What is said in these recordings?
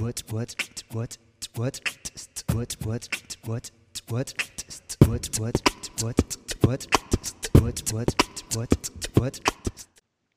what what what what what what what what what what what what what what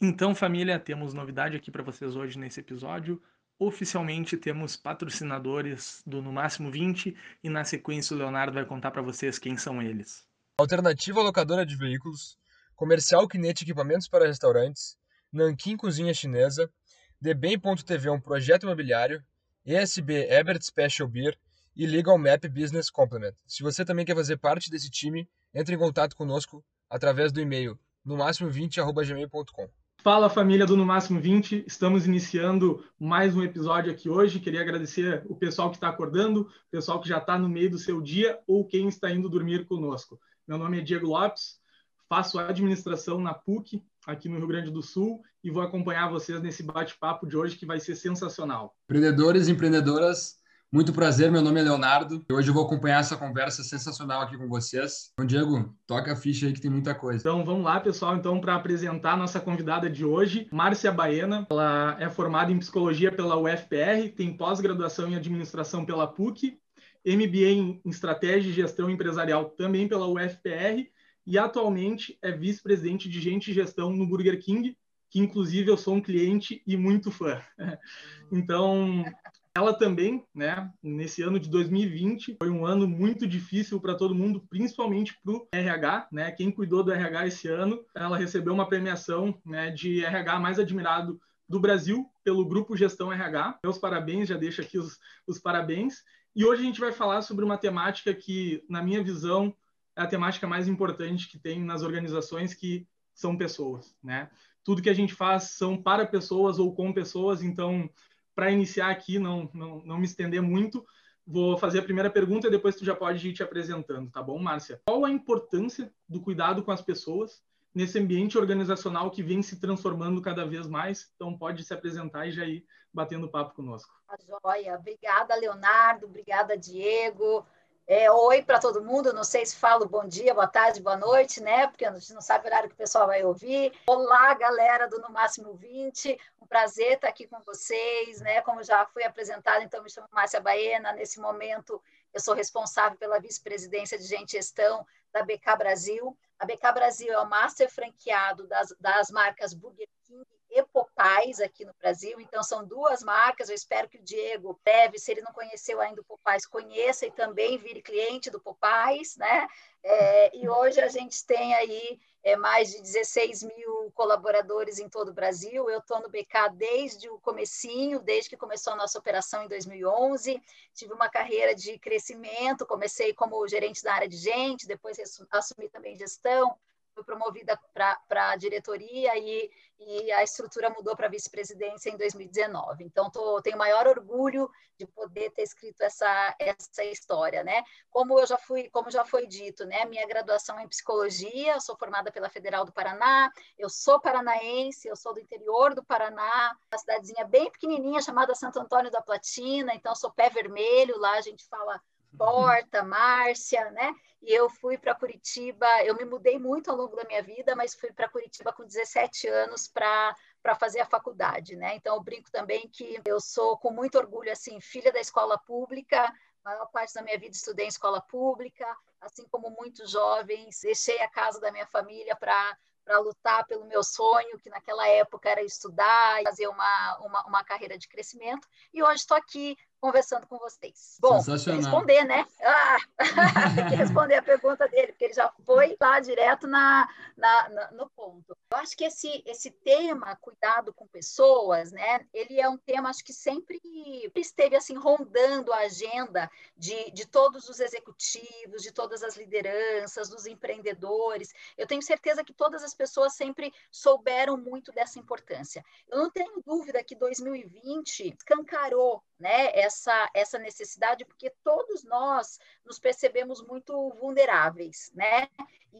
Então, família, temos novidade aqui para vocês hoje nesse episódio. Oficialmente temos patrocinadores do No Máximo 20 e na sequência o Leonardo vai contar para vocês quem são eles. Alternativa locadora de veículos, Comercial Kinete Equipamentos para Restaurantes, Nankin Cozinha Chinesa, Debem.tv um projeto imobiliário, ESB Ebert Special Beer e Legal Map Business Complement. Se você também quer fazer parte desse time, entre em contato conosco através do e-mail no máximo 20@gmail.com. Fala família do No Máximo 20, estamos iniciando mais um episódio aqui hoje. Queria agradecer o pessoal que está acordando, o pessoal que já está no meio do seu dia ou quem está indo dormir conosco. Meu nome é Diego Lopes, faço administração na PUC, aqui no Rio Grande do Sul, e vou acompanhar vocês nesse bate-papo de hoje que vai ser sensacional. Empreendedores e empreendedoras, muito prazer, meu nome é Leonardo e hoje eu vou acompanhar essa conversa sensacional aqui com vocês. Então, Diego, toca a ficha aí que tem muita coisa. Então, vamos lá, pessoal, então para apresentar a nossa convidada de hoje, Márcia Baena. Ela é formada em psicologia pela UFPR, tem pós-graduação em administração pela PUC, MBA em estratégia e gestão empresarial também pela UFPR e atualmente é vice-presidente de gente e gestão no Burger King, que inclusive eu sou um cliente e muito fã. Então, ela também, né, nesse ano de 2020, foi um ano muito difícil para todo mundo, principalmente para o RH, né? Quem cuidou do RH esse ano, ela recebeu uma premiação né, de RH mais admirado do Brasil pelo Grupo Gestão RH. Meus parabéns, já deixo aqui os, os parabéns. E hoje a gente vai falar sobre uma temática que, na minha visão, é a temática mais importante que tem nas organizações, que são pessoas, né? Tudo que a gente faz são para pessoas ou com pessoas, então para iniciar aqui, não, não, não me estender muito, vou fazer a primeira pergunta e depois tu já pode ir te apresentando, tá bom, Márcia? Qual a importância do cuidado com as pessoas nesse ambiente organizacional que vem se transformando cada vez mais? Então, pode se apresentar e já ir batendo papo conosco. A joia. Obrigada, Leonardo. Obrigada, Diego. É, oi para todo mundo, não sei se falo bom dia, boa tarde, boa noite, né? Porque a gente não sabe o horário que o pessoal vai ouvir. Olá, galera do No Máximo 20, um prazer estar aqui com vocês, né? Como já fui apresentada, então me chamo Márcia Baena. Nesse momento, eu sou responsável pela vice-presidência de gente gestão da BK Brasil. A BK Brasil é o master franqueado das, das marcas Burger King e Popais aqui no Brasil. Então, são duas marcas. Eu espero que o Diego, breve, se ele não conheceu ainda o Popais, conheça e também vire cliente do Popais, né? É, e hoje a gente tem aí é, mais de 16 mil colaboradores em todo o Brasil. Eu estou no BK desde o comecinho, desde que começou a nossa operação em 2011. Tive uma carreira de crescimento, comecei como gerente da área de gente, depois assumi também gestão, promovida para a diretoria e, e, a estrutura mudou para vice-presidência em 2019. Então, tô, tenho maior orgulho de poder ter escrito essa, essa história, né? Como eu já fui, como já foi dito, né? Minha graduação é em psicologia, sou formada pela Federal do Paraná, eu sou paranaense, eu sou do interior do Paraná, uma cidadezinha bem pequenininha chamada Santo Antônio da Platina, então sou pé vermelho, lá a gente fala Porta, Márcia, né? E eu fui para Curitiba, eu me mudei muito ao longo da minha vida, mas fui para Curitiba com 17 anos para para fazer a faculdade, né? Então eu brinco também que eu sou com muito orgulho assim, filha da escola pública, a maior parte da minha vida estudei em escola pública, assim como muitos jovens, deixei a casa da minha família para para lutar pelo meu sonho, que naquela época era estudar, fazer uma, uma, uma carreira de crescimento. E hoje estou aqui conversando com vocês. Bom, responder, né? Ah, tem que responder a pergunta dele, porque ele já foi lá direto na, na, na, no ponto. Eu acho que esse, esse tema, cuidado com pessoas, né? Ele é um tema, acho que sempre esteve assim, rondando a agenda de, de todos os executivos, de todas as lideranças, dos empreendedores. Eu tenho certeza que todas as pessoas sempre souberam muito dessa importância. Eu não tenho dúvida que 2020 escancarou né, essa, essa necessidade, porque todos nós nos percebemos muito vulneráveis, né?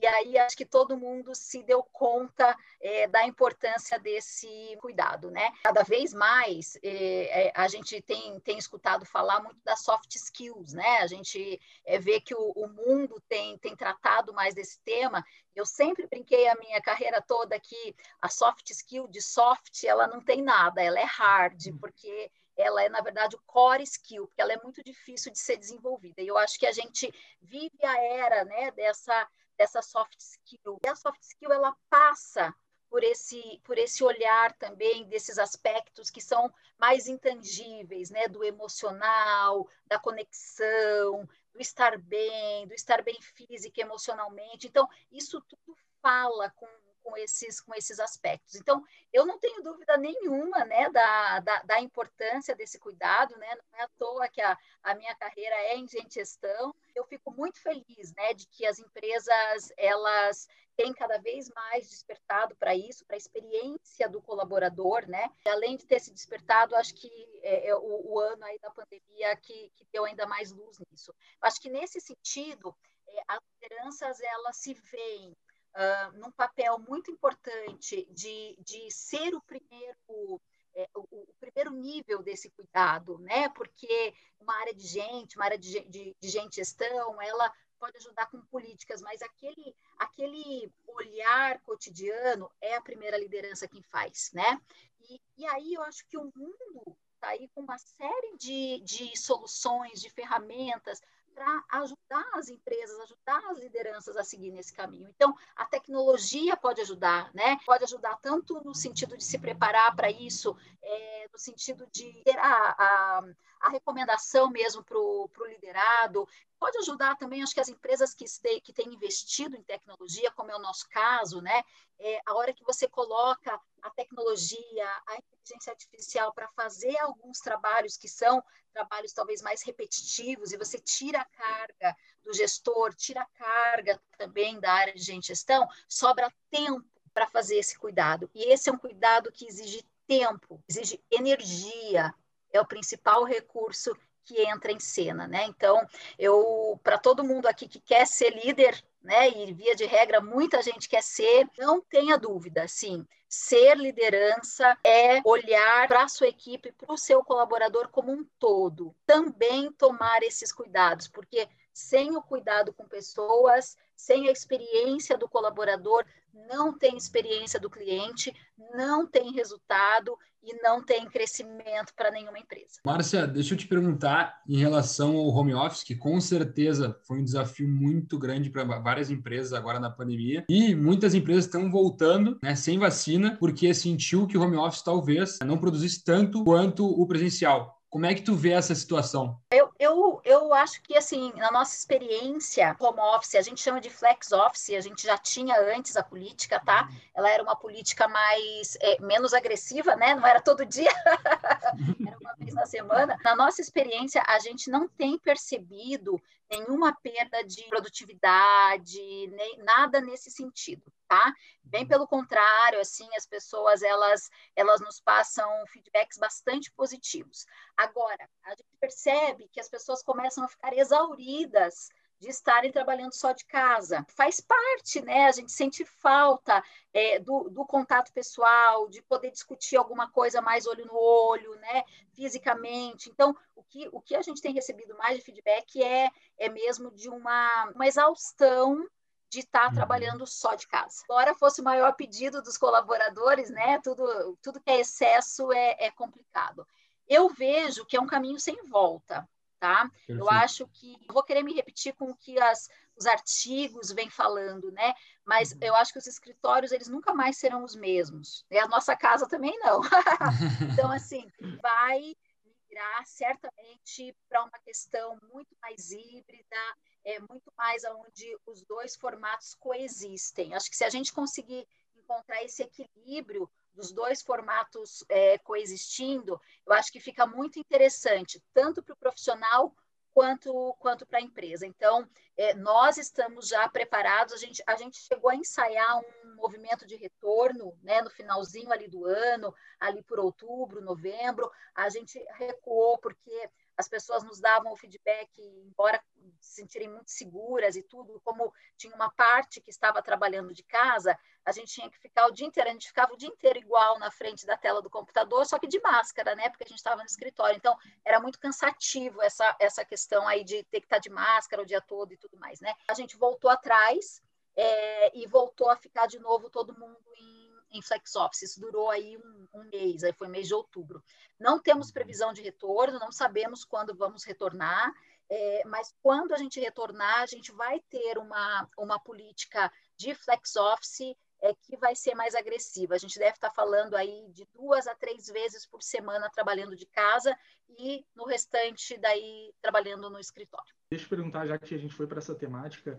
e aí acho que todo mundo se deu conta é, da importância desse cuidado, né? Cada vez mais é, é, a gente tem, tem escutado falar muito das soft skills, né? A gente é, vê que o, o mundo tem, tem tratado mais desse tema. Eu sempre brinquei a minha carreira toda que a soft skill de soft ela não tem nada, ela é hard, hum. porque ela é, na verdade, o core skill, porque ela é muito difícil de ser desenvolvida. E eu acho que a gente vive a era né, dessa, dessa soft skill. E a soft skill, ela passa por esse, por esse olhar também desses aspectos que são mais intangíveis, né, do emocional, da conexão, do estar bem, do estar bem física, emocionalmente. Então, isso tudo fala com com esses, com esses aspectos. Então, eu não tenho dúvida nenhuma né, da, da, da importância desse cuidado, né? não é à toa que a, a minha carreira é em gestão. Eu fico muito feliz né, de que as empresas elas têm cada vez mais despertado para isso, para a experiência do colaborador, né? Além de ter se despertado, acho que é, é o, o, ano aí da pandemia que, que deu ainda mais luz nisso. Acho que nesse sentido, é, as lideranças elas se veem uh, num papel muito importante de, de ser o primeiro é, o, o, primeiro nível desse cuidado, né? Porque uma área de gente, uma área de, de, de gente gestão, ela pode ajudar com políticas, mas aquele, aquele olhar cotidiano é a primeira liderança quem faz, né? E, e aí eu acho que o mundo está aí com uma série de, de soluções, de ferramentas para ajudar as empresas, ajudar as lideranças a seguir nesse caminho. Então, a tecnologia pode ajudar, né? Pode ajudar tanto no sentido de se preparar para isso, é, no sentido de ter a, a, a recomendação mesmo para o liderado, pode ajudar também, acho que as empresas que, que têm investido em tecnologia, como é o nosso caso, né? É, a hora que você coloca a tecnologia, a inteligência artificial para fazer alguns trabalhos que são trabalhos talvez mais repetitivos e você tira a carga do gestor, tira a carga também da área de gestão, sobra tempo para fazer esse cuidado. E esse é um cuidado que exige tempo, exige energia, é o principal recurso que entra em cena, né? Então, eu para todo mundo aqui que quer ser líder, né? E via de regra muita gente quer ser, não tenha dúvida, sim. Ser liderança é olhar para a sua equipe, para o seu colaborador como um todo. Também tomar esses cuidados, porque sem o cuidado com pessoas, sem a experiência do colaborador, não tem experiência do cliente, não tem resultado e não tem crescimento para nenhuma empresa. Márcia, deixa eu te perguntar em relação ao home office, que com certeza foi um desafio muito grande para várias empresas agora na pandemia, e muitas empresas estão voltando né, sem vacina, porque sentiu que o home office talvez não produzisse tanto quanto o presencial. Como é que tu vê essa situação? Eu, eu, eu acho que, assim, na nossa experiência home office, a gente chama de flex office, a gente já tinha antes a política, tá? Uhum. Ela era uma política mais, é, menos agressiva, né? Não era todo dia, era uma vez na semana. Na nossa experiência, a gente não tem percebido nenhuma perda de produtividade, nem nada nesse sentido, tá? Bem uhum. pelo contrário, assim, as pessoas elas elas nos passam feedbacks bastante positivos. Agora, a gente percebe que as pessoas começam a ficar exauridas de estarem trabalhando só de casa. Faz parte, né? A gente sente falta é, do, do, contato pessoal, de poder discutir alguma coisa mais olho no olho, né? Fisicamente. Então, o que, o que a gente tem recebido mais de feedback é, é mesmo de uma, uma exaustão de estar uhum. trabalhando só de casa. Embora fosse o maior pedido dos colaboradores, né? Tudo, tudo que é excesso é, é complicado. Eu vejo que é um caminho sem volta tá? Perfeito. Eu acho que vou querer me repetir com o que as, os artigos vêm falando, né? Mas uhum. eu acho que os escritórios eles nunca mais serão os mesmos. E a nossa casa também não. então assim, vai migrar certamente para uma questão muito mais híbrida, é muito mais aonde os dois formatos coexistem. Acho que se a gente conseguir encontrar esse equilíbrio dos dois formatos é, coexistindo, eu acho que fica muito interessante, tanto para o profissional quanto, quanto para a empresa. Então, é, nós estamos já preparados, a gente, a gente chegou a ensaiar um movimento de retorno né, no finalzinho ali do ano, ali por outubro, novembro, a gente recuou porque as pessoas nos davam o feedback, embora se sentirem muito seguras e tudo, como tinha uma parte que estava trabalhando de casa, a gente tinha que ficar o dia inteiro, a gente ficava o dia inteiro igual na frente da tela do computador, só que de máscara, né? Porque a gente estava no escritório. Então, era muito cansativo essa, essa questão aí de ter que estar de máscara o dia todo e tudo mais, né? A gente voltou atrás é, e voltou a ficar de novo todo mundo em em flex office. Isso durou aí um, um, mês, aí foi mês de outubro. Não temos previsão de retorno, não sabemos quando vamos retornar, é, mas quando a gente retornar, a gente vai ter uma, uma política de flex office é, que vai ser mais agressiva. A gente deve estar falando aí de duas a três vezes por semana trabalhando de casa e no restante daí trabalhando no escritório. Deixa eu perguntar, já que a gente foi para essa temática,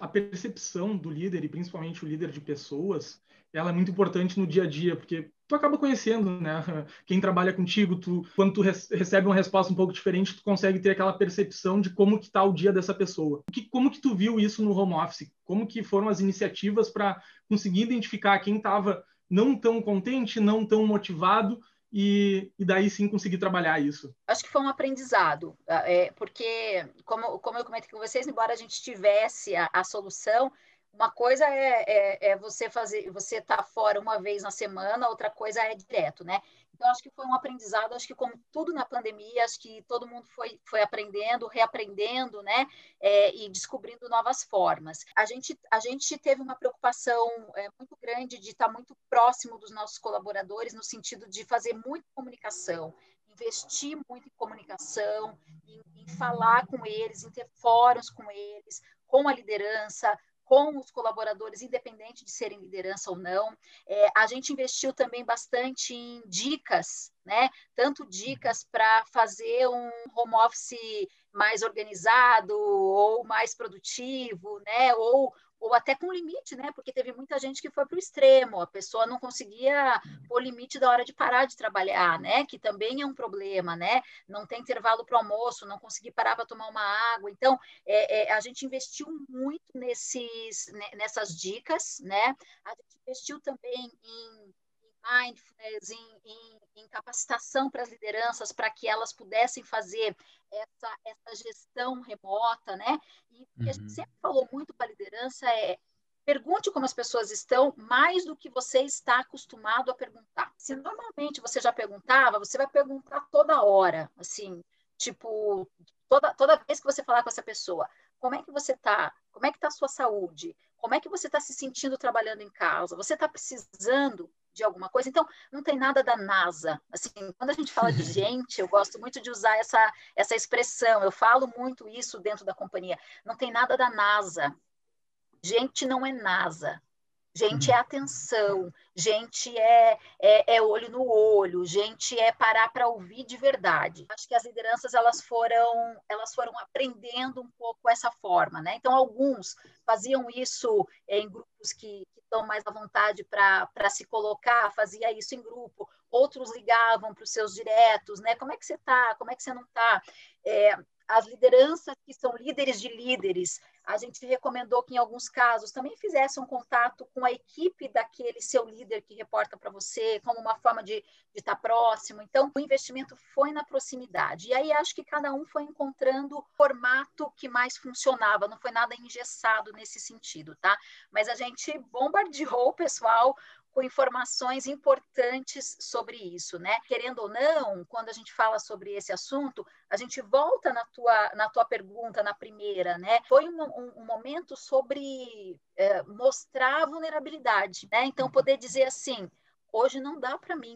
a percepção do líder e principalmente o líder de pessoas ela é muito importante no dia a dia, porque tu acaba conhecendo, né? Quem trabalha contigo, tu, quando tu recebe uma resposta um pouco diferente, tu consegue ter aquela percepção de como que tá o dia dessa pessoa. Que, como que tu viu isso no home office? Como que foram as iniciativas para conseguir identificar quem estava não tão contente, não tão motivado e, e, daí sim conseguir trabalhar isso? Acho que foi um aprendizado, é, porque, como, como eu comentei com vocês, embora a gente tivesse a, a solução, uma coisa é, é, é, você fazer, você tá fora uma vez na semana, outra coisa é direto, né? Então acho que foi um aprendizado, acho que como tudo na pandemia, acho que todo mundo foi, foi aprendendo, reaprendendo, né? É, e descobrindo novas formas. A gente a gente teve uma preocupação é, muito grande de estar muito próximo dos nossos colaboradores no sentido de fazer muita comunicação, investir muito em comunicação, em, em falar com eles, em ter fóruns com eles, com a liderança, com os colaboradores, independente de serem liderança ou não. É, a gente investiu também bastante em dicas, né? Tanto dicas para fazer um home office mais organizado ou mais produtivo, né? Ou ou até com limite, né? Porque teve muita gente que foi para o extremo, a pessoa não conseguia pôr limite da hora de parar de trabalhar, né? Que também é um problema, né? Não tem intervalo para almoço, não conseguir parar para tomar uma água. Então, é, é, a gente investiu muito nesses, nessas dicas, né? A gente investiu também em mindfulness, em, em, em capacitação para as lideranças, para que elas pudessem fazer essa, essa gestão remota, né? E o que a gente uhum. sempre falou muito para a liderança é pergunte como as pessoas estão mais do que você está acostumado a perguntar. Se normalmente você já perguntava, você vai perguntar toda hora, assim, tipo, toda, toda vez que você falar com essa pessoa, como é que você está? Como é que está a sua saúde? Como é que você está se sentindo trabalhando em casa? Você está precisando de alguma coisa. Então, não tem nada da NASA. Assim, quando a gente fala de gente, eu gosto muito de usar essa, essa expressão. Eu falo muito isso dentro da companhia. Não tem nada da NASA. Gente não é NASA. Gente é uhum. atenção, gente é, é, é, olho no olho, gente é parar para ouvir de verdade. Acho que as lideranças elas foram elas foram aprendendo um pouco essa forma, né? Então alguns faziam isso em grupos que, que estão mais à vontade para se colocar, fazia isso em grupo. Outros ligavam para os seus diretos, né? Como é que você está? Como é que você não está? É, as lideranças que são líderes de líderes, a gente recomendou que, em alguns casos, também fizesse um contato com a equipe daquele seu líder que reporta para você, como uma forma de, estar próximo. Então, o investimento foi na proximidade. E aí, acho que cada um foi encontrando o formato que mais funcionava, não foi nada engessado nesse sentido, tá? Mas a gente bombardeou o pessoal com informações importantes sobre isso, né? Querendo ou não, quando a gente fala sobre esse assunto, a gente volta na tua, na tua pergunta, na primeira, né? Foi um, um, um momento sobre é, mostrar vulnerabilidade, né? Então, poder dizer assim, hoje não dá para mim,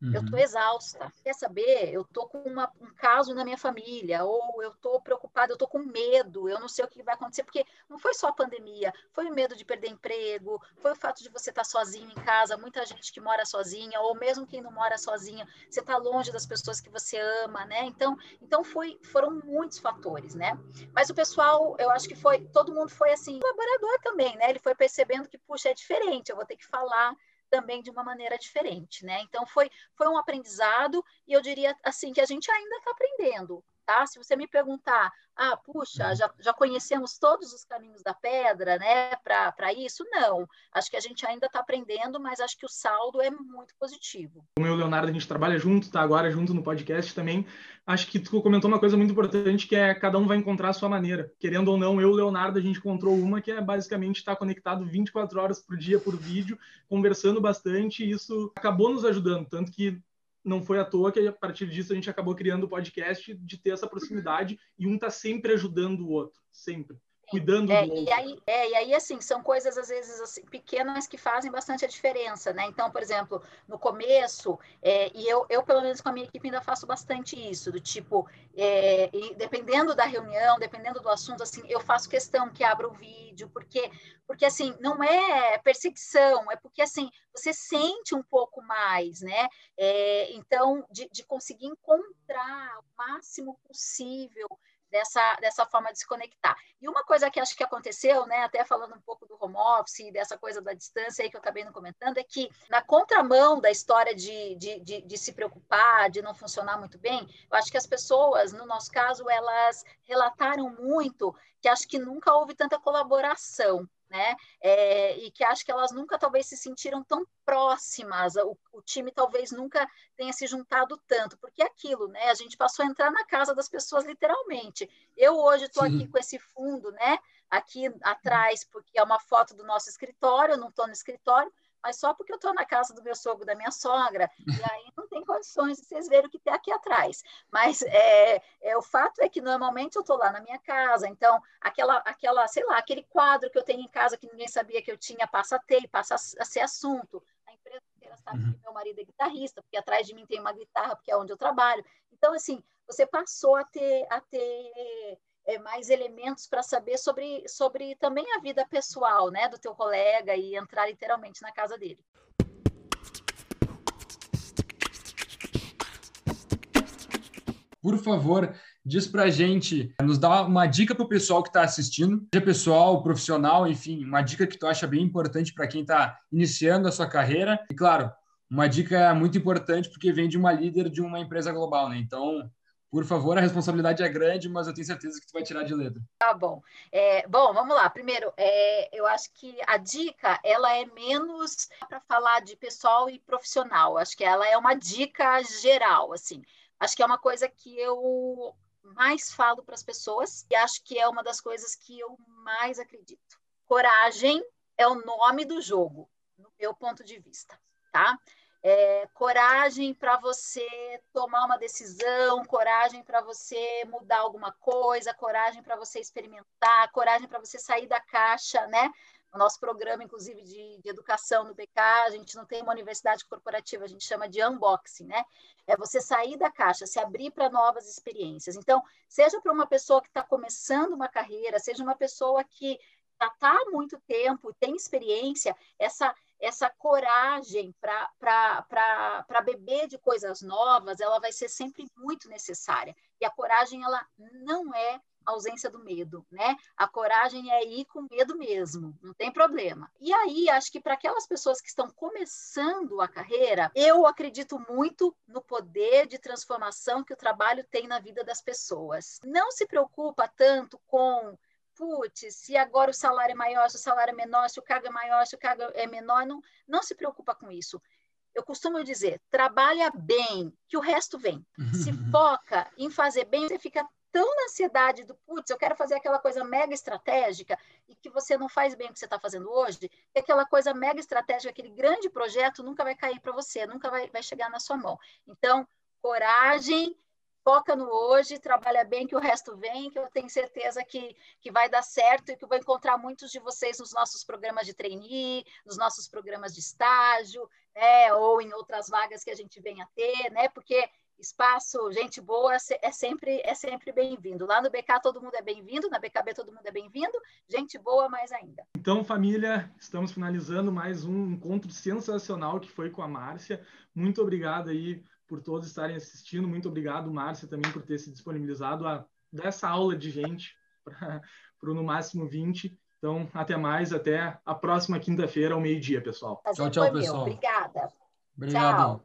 Uhum. Eu estou exausta. Quer saber? Eu estou com uma, um caso na minha família, ou eu estou preocupada, eu estou com medo, eu não sei o que vai acontecer, porque não foi só a pandemia, foi o medo de perder emprego, foi o fato de você estar tá sozinho em casa, muita gente que mora sozinha, ou mesmo quem não mora sozinha, você está longe das pessoas que você ama, né? Então, então foi, foram muitos fatores, né? Mas o pessoal, eu acho que foi, todo mundo foi assim, colaborador também, né? Ele foi percebendo que, puxa, é diferente, eu vou ter que falar também de uma maneira diferente, né? Então foi foi um aprendizado e eu diria assim que a gente ainda está aprendendo. Tá? Se você me perguntar, ah, puxa, uhum. já, já conhecemos todos os caminhos da pedra, né, para isso? Não. Acho que a gente ainda está aprendendo, mas acho que o saldo é muito positivo. Como eu e o Leonardo, a gente trabalha junto, tá agora junto no podcast também. Acho que tu comentou uma coisa muito importante, que é cada um vai encontrar a sua maneira. Querendo ou não, eu e o Leonardo, a gente encontrou uma que é basicamente estar tá conectado 24 horas por dia por vídeo, conversando bastante, e isso acabou nos ajudando, tanto que não foi à toa que a partir disso a gente acabou criando o podcast de ter essa proximidade e um tá sempre ajudando o outro, sempre cuidando é, do outro. E aí, é, e aí, assim, são coisas, às vezes, assim, pequenas que fazem bastante a diferença, né? Então, por exemplo, no começo, é, e eu, eu, pelo menos com a minha equipe, ainda faço bastante isso, do tipo, é, dependendo da reunião, dependendo do assunto, assim, eu faço questão que abra o vídeo, porque, porque assim, não é perseguição, é porque, assim, você sente um pouco mais, né? É, então, de, de conseguir encontrar o máximo possível dessa, dessa forma de se conectar. E uma coisa que acho que aconteceu, né, até falando um pouco do home office, dessa coisa da distância aí que eu acabei não comentando, é que na contramão da história de, de, de, de se preocupar, de não funcionar muito bem, eu acho que as pessoas, no nosso caso, elas relataram muito que acho que nunca houve tanta colaboração né? É, e que acho que elas nunca talvez se sentiram tão próximas, o, o, time talvez nunca tenha se juntado tanto, porque é aquilo, né? A gente passou a entrar na casa das pessoas literalmente. Eu hoje estou aqui com esse fundo, né? Aqui atrás, porque é uma foto do nosso escritório, eu não estou no escritório, mas só porque eu estou na casa do meu sogro, da minha sogra, e aí não tem condições de vocês verem o que tem aqui atrás. Mas é, é o fato é que normalmente eu estou lá na minha casa, então aquela, aquela, sei lá, aquele quadro que eu tenho em casa que ninguém sabia que eu tinha passa a ter, passa a ser assunto. A empresa inteira sabe uhum. que meu marido é guitarrista, porque atrás de mim tem uma guitarra, porque é onde eu trabalho. Então, assim, você passou a ter, a ter é, mais elementos para saber sobre, sobre também a vida pessoal né, do teu colega e entrar literalmente na casa dele. Por favor, diz pra gente, nos dá uma dica pro pessoal que está assistindo, seja pessoal, profissional, enfim, uma dica que tu acha bem importante para quem está iniciando a sua carreira. E claro, uma dica muito importante porque vem de uma líder de uma empresa global, né? Então, por favor, a responsabilidade é grande, mas eu tenho certeza que tu vai tirar de letra. Tá bom. É, bom, vamos lá. Primeiro, é, eu acho que a dica ela é menos para falar de pessoal e profissional. Acho que ela é uma dica geral, assim. Acho que é uma coisa que eu mais falo para as pessoas e acho que é uma das coisas que eu mais acredito. Coragem é o nome do jogo, no meu ponto de vista, tá? É, coragem para você tomar uma decisão, coragem para você mudar alguma coisa, coragem para você experimentar, coragem para você sair da caixa, né? O nosso programa, inclusive, de, de, educação no BK, a gente não tem uma universidade corporativa, a gente chama de unboxing, né? É você sair da caixa, se abrir para novas experiências. Então, seja para uma pessoa que está começando uma carreira, seja uma pessoa que já está há muito tempo, tem experiência, essa essa coragem para beber de coisas novas, ela vai ser sempre muito necessária. E a coragem, ela não é ausência do medo, né? A coragem é ir com medo mesmo, não tem problema. E aí, acho que para aquelas pessoas que estão começando a carreira, eu acredito muito no poder de transformação que o trabalho tem na vida das pessoas. Não se preocupa tanto com putz, se agora o salário é maior, se o salário é menor, se o cargo é maior, se o cargo é menor, não, não se preocupa com isso. Eu costumo dizer, trabalha bem, que o resto vem. Se foca em fazer bem, você fica tão na ansiedade do putz, eu quero fazer aquela coisa mega estratégica e que você não faz bem o que você está fazendo hoje, que aquela coisa mega estratégica, aquele grande projeto nunca vai cair para você, nunca vai, vai chegar na sua mão. Então, coragem foca no hoje, trabalha bem, que o resto vem, que eu tenho certeza que, que vai dar certo e que eu vou encontrar muitos de vocês nos nossos programas de trainee, nos nossos programas de estágio, né, ou em outras vagas que a gente venha a ter, né, porque espaço, gente boa é sempre, é sempre bem-vindo. Lá no BK todo mundo é bem-vindo, na BKB todo mundo é bem-vindo, gente boa mais ainda. Então, família, estamos finalizando mais um encontro sensacional que foi com a Márcia. Muito obrigado aí por todos estarem assistindo. Muito obrigado, Márcia, também por ter se disponibilizado a dar essa aula de gente para o no máximo 20. Então, até mais, até a próxima quinta-feira, ao meio-dia, pessoal. Tchau, tchau, pessoal. Obrigada. Obrigado. Tchau.